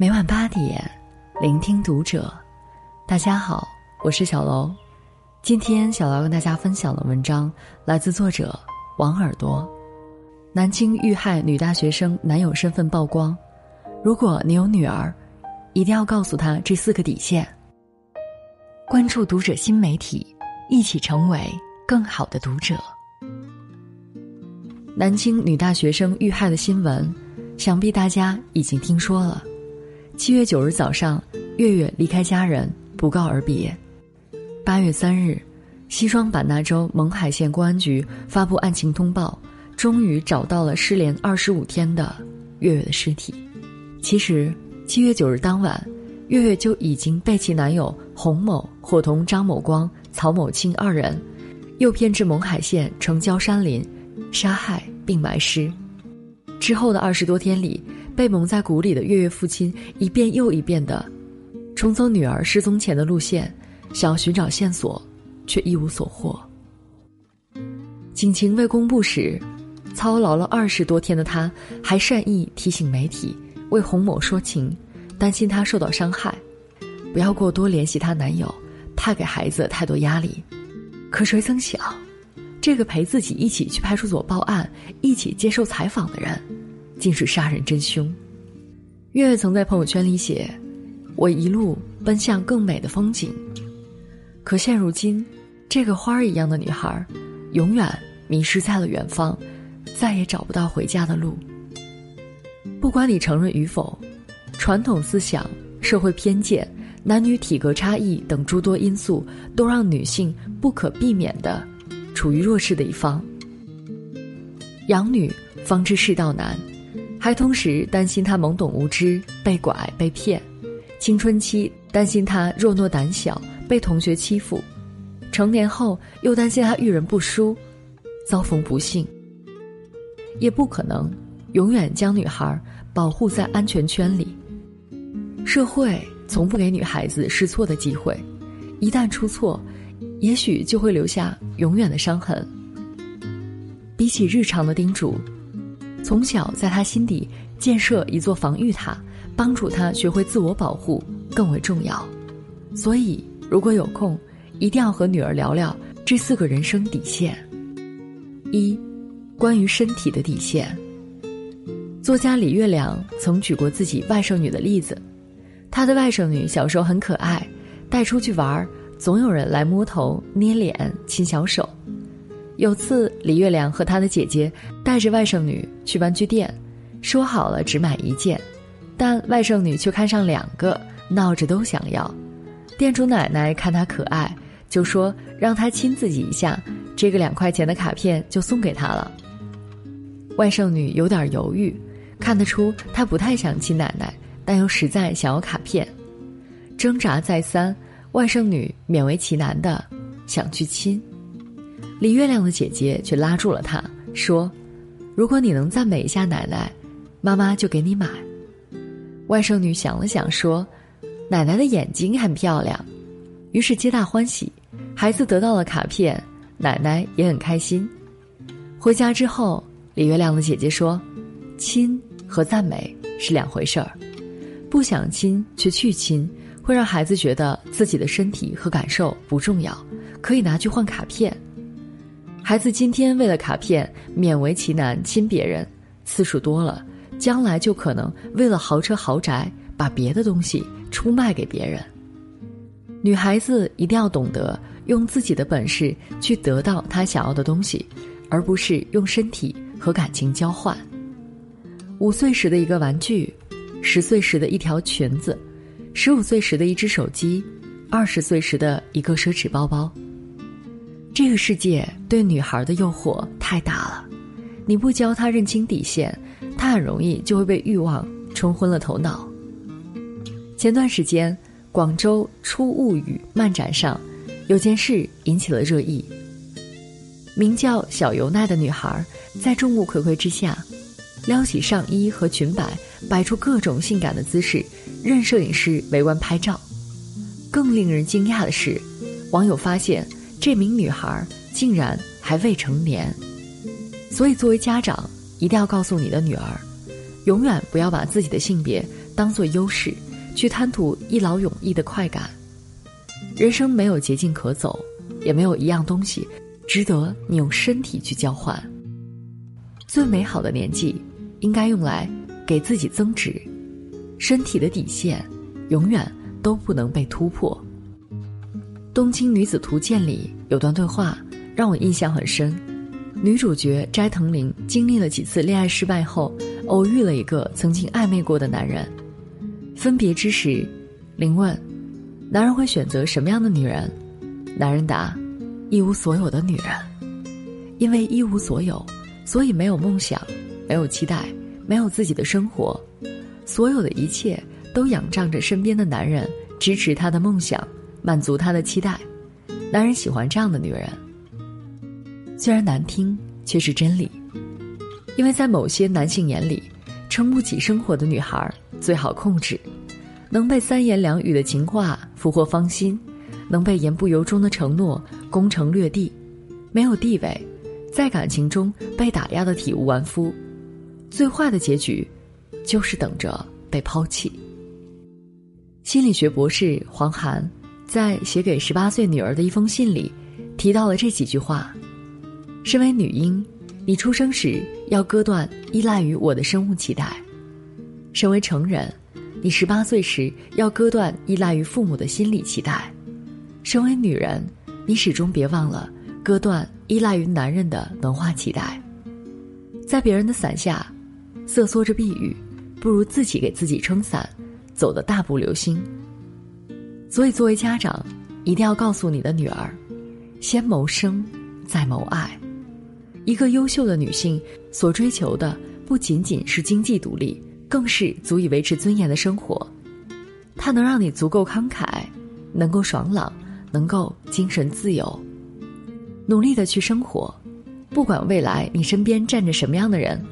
每晚八点，聆听读者。大家好，我是小楼。今天小楼跟大家分享的文章来自作者王耳朵。南京遇害女大学生男友身份曝光，如果你有女儿，一定要告诉她这四个底线。关注读者新媒体，一起成为更好的读者。南京女大学生遇害的新闻，想必大家已经听说了。七月九日早上，月月离开家人，不告而别。八月三日，西双版纳州勐海县公安局发布案情通报，终于找到了失联二十五天的月月的尸体。其实，七月九日当晚，月月就已经被其男友洪某伙同张某光、曹某清二人，诱骗至勐海县城郊山林，杀害并埋尸。之后的二十多天里。被蒙在鼓里的月月父亲一遍又一遍的重走女儿失踪前的路线，想要寻找线索，却一无所获。警情未公布时，操劳了二十多天的他，还善意提醒媒体为洪某说情，担心他受到伤害，不要过多联系她男友，怕给孩子太多压力。可谁曾想，这个陪自己一起去派出所报案、一起接受采访的人。竟是杀人真凶。月月曾在朋友圈里写：“我一路奔向更美的风景。”可现如今，这个花儿一样的女孩，永远迷失在了远方，再也找不到回家的路。不管你承认与否，传统思想、社会偏见、男女体格差异等诸多因素，都让女性不可避免的处于弱势的一方。养女方知世道难。还同时担心他懵懂无知被拐被骗，青春期担心他弱懦胆小被同学欺负，成年后又担心他遇人不淑，遭逢不幸。也不可能永远将女孩保护在安全圈里。社会从不给女孩子试错的机会，一旦出错，也许就会留下永远的伤痕。比起日常的叮嘱。从小在他心底建设一座防御塔，帮助他学会自我保护更为重要。所以，如果有空，一定要和女儿聊聊这四个人生底线。一，关于身体的底线。作家李月亮曾举过自己外甥女的例子，他的外甥女小时候很可爱，带出去玩，总有人来摸头、捏脸、亲小手。有次，李月亮和他的姐姐带着外甥女去玩具店，说好了只买一件，但外甥女却看上两个，闹着都想要。店主奶奶看她可爱，就说让她亲自己一下，这个两块钱的卡片就送给她了。外甥女有点犹豫，看得出她不太想亲奶奶，但又实在想要卡片，挣扎再三，外甥女勉为其难的想去亲。李月亮的姐姐却拉住了他，说：“如果你能赞美一下奶奶，妈妈就给你买。”外甥女想了想，说：“奶奶的眼睛很漂亮。”于是皆大欢喜，孩子得到了卡片，奶奶也很开心。回家之后，李月亮的姐姐说：“亲和赞美是两回事儿，不想亲却去亲，会让孩子觉得自己的身体和感受不重要，可以拿去换卡片。”孩子今天为了卡片勉为其难亲别人，次数多了，将来就可能为了豪车豪宅把别的东西出卖给别人。女孩子一定要懂得用自己的本事去得到她想要的东西，而不是用身体和感情交换。五岁时的一个玩具，十岁时的一条裙子，十五岁时的一只手机，二十岁时的一个奢侈包包。这个世界对女孩的诱惑太大了，你不教她认清底线，她很容易就会被欲望冲昏了头脑。前段时间，广州初物语漫展上，有件事引起了热议。名叫小尤奈的女孩，在众目睽睽之下，撩起上衣和裙摆，摆出各种性感的姿势，任摄影师围观拍照。更令人惊讶的是，网友发现。这名女孩竟然还未成年，所以作为家长，一定要告诉你的女儿，永远不要把自己的性别当做优势，去贪图一劳永逸的快感。人生没有捷径可走，也没有一样东西值得你用身体去交换。最美好的年纪，应该用来给自己增值。身体的底线，永远都不能被突破。《东京女子图鉴》里有段对话让我印象很深。女主角斋藤绫经历了几次恋爱失败后，偶遇了一个曾经暧昧过的男人。分别之时，绫问：“男人会选择什么样的女人？”男人答：“一无所有的女人。”因为一无所有，所以没有梦想，没有期待，没有自己的生活，所有的一切都仰仗着身边的男人支持他的梦想，满足他的期待。男人喜欢这样的女人。虽然难听，却是真理。因为在某些男性眼里，撑不起生活的女孩最好控制，能被三言两语的情话俘获芳心，能被言不由衷的承诺攻城略地，没有地位。在感情中被打压的体无完肤，最坏的结局，就是等着被抛弃。心理学博士黄涵在写给十八岁女儿的一封信里，提到了这几句话：身为女婴，你出生时要割断依赖于我的生物脐带；身为成人，你十八岁时要割断依赖于父母的心理脐带；身为女人，你始终别忘了。割断依赖于男人的文化期待，在别人的伞下瑟缩着避雨，不如自己给自己撑伞，走得大步流星。所以，作为家长，一定要告诉你的女儿：先谋生，再谋爱。一个优秀的女性所追求的不仅仅是经济独立，更是足以维持尊严的生活。它能让你足够慷慨，能够爽朗，能够精神自由。努力的去生活，不管未来你身边站着什么样的人，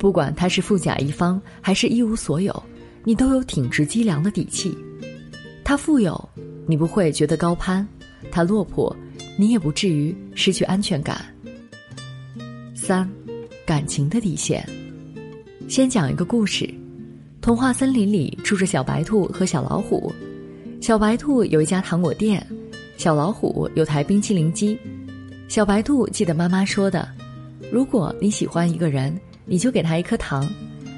不管他是富甲一方还是一无所有，你都有挺直脊梁的底气。他富有，你不会觉得高攀；他落魄，你也不至于失去安全感。三，感情的底线。先讲一个故事：童话森林里住着小白兔和小老虎。小白兔有一家糖果店，小老虎有台冰淇淋机。小白兔记得妈妈说的：“如果你喜欢一个人，你就给他一颗糖；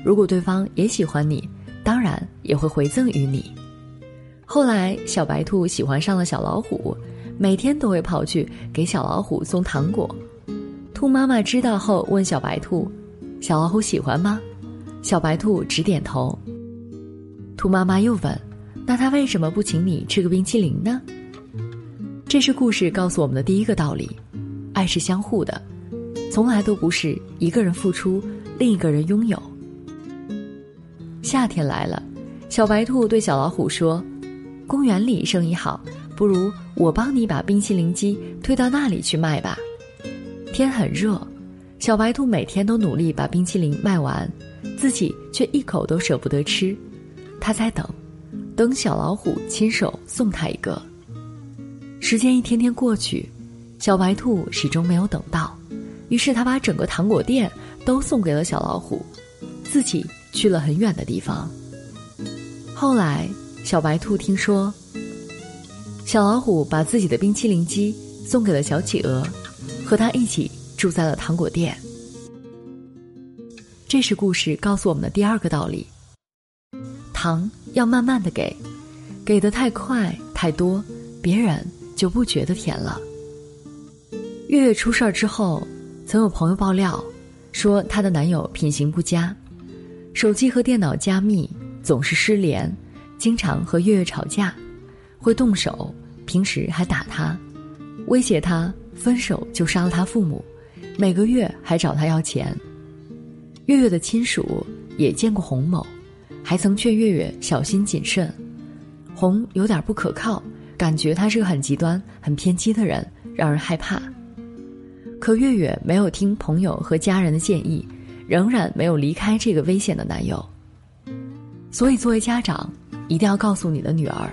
如果对方也喜欢你，当然也会回赠于你。”后来，小白兔喜欢上了小老虎，每天都会跑去给小老虎送糖果。兔妈妈知道后问小白兔：“小老虎喜欢吗？”小白兔直点头。兔妈妈又问：“那他为什么不请你吃个冰淇淋呢？”这是故事告诉我们的第一个道理。爱是相互的，从来都不是一个人付出，另一个人拥有。夏天来了，小白兔对小老虎说：“公园里生意好，不如我帮你把冰淇淋机推到那里去卖吧。”天很热，小白兔每天都努力把冰淇淋卖完，自己却一口都舍不得吃。他在等，等小老虎亲手送他一个。时间一天天过去。小白兔始终没有等到，于是他把整个糖果店都送给了小老虎，自己去了很远的地方。后来，小白兔听说，小老虎把自己的冰淇淋机送给了小企鹅，和他一起住在了糖果店。这是故事告诉我们的第二个道理：糖要慢慢的给，给的太快太多，别人就不觉得甜了。月月出事儿之后，曾有朋友爆料，说她的男友品行不佳，手机和电脑加密，总是失联，经常和月月吵架，会动手，平时还打她，威胁她分手就杀了她父母，每个月还找她要钱。月月的亲属也见过洪某，还曾劝月月小心谨慎。洪有点不可靠，感觉他是个很极端、很偏激的人，让人害怕。可月月没有听朋友和家人的建议，仍然没有离开这个危险的男友。所以，作为家长，一定要告诉你的女儿，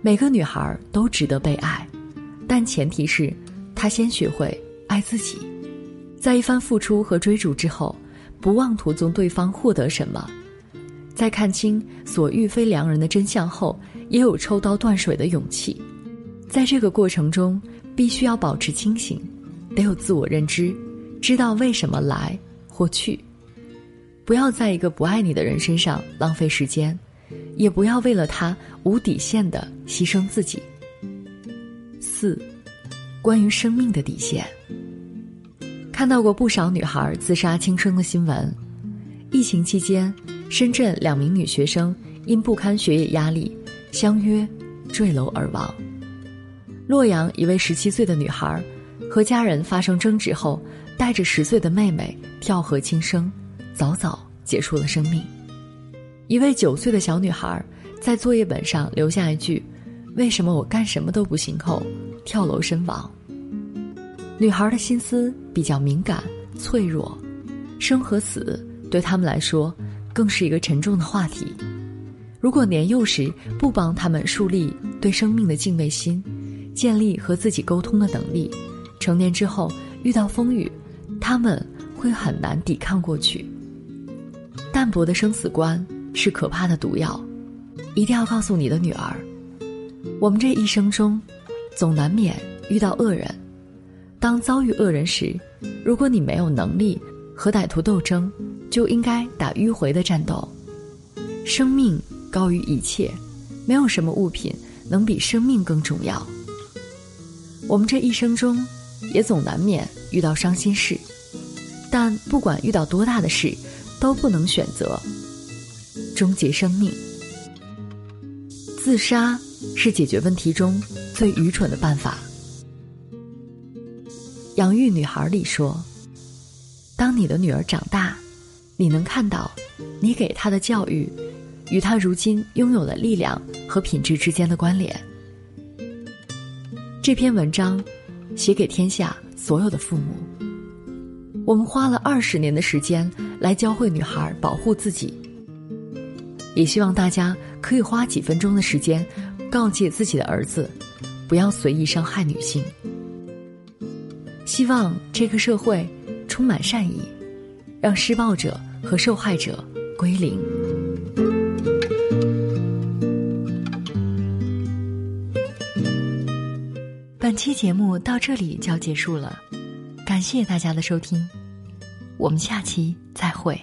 每个女孩都值得被爱，但前提是她先学会爱自己。在一番付出和追逐之后，不妄图从对方获得什么，在看清所遇非良人的真相后，也有抽刀断水的勇气。在这个过程中，必须要保持清醒，得有自我认知，知道为什么来或去。不要在一个不爱你的人身上浪费时间，也不要为了他无底线的牺牲自己。四，关于生命的底线。看到过不少女孩自杀轻生的新闻。疫情期间，深圳两名女学生因不堪学业压力，相约坠楼而亡。洛阳一位十七岁的女孩，和家人发生争执后，带着十岁的妹妹跳河轻生。早早结束了生命。一位九岁的小女孩在作业本上留下一句：“为什么我干什么都不行？”后跳楼身亡。女孩的心思比较敏感脆弱，生和死对他们来说更是一个沉重的话题。如果年幼时不帮他们树立对生命的敬畏心，建立和自己沟通的能力，成年之后遇到风雨，他们会很难抵抗过去。淡薄的生死观是可怕的毒药，一定要告诉你的女儿：我们这一生中，总难免遇到恶人。当遭遇恶人时，如果你没有能力和歹徒斗争，就应该打迂回的战斗。生命高于一切，没有什么物品能比生命更重要。我们这一生中，也总难免遇到伤心事，但不管遇到多大的事。都不能选择终结生命。自杀是解决问题中最愚蠢的办法。养育女孩里说：“当你的女儿长大，你能看到你给她的教育与她如今拥有的力量和品质之间的关联。”这篇文章写给天下所有的父母。我们花了二十年的时间。来教会女孩保护自己，也希望大家可以花几分钟的时间，告诫自己的儿子，不要随意伤害女性。希望这个社会充满善意，让施暴者和受害者归零。本期节目到这里就要结束了，感谢大家的收听。我们下期再会。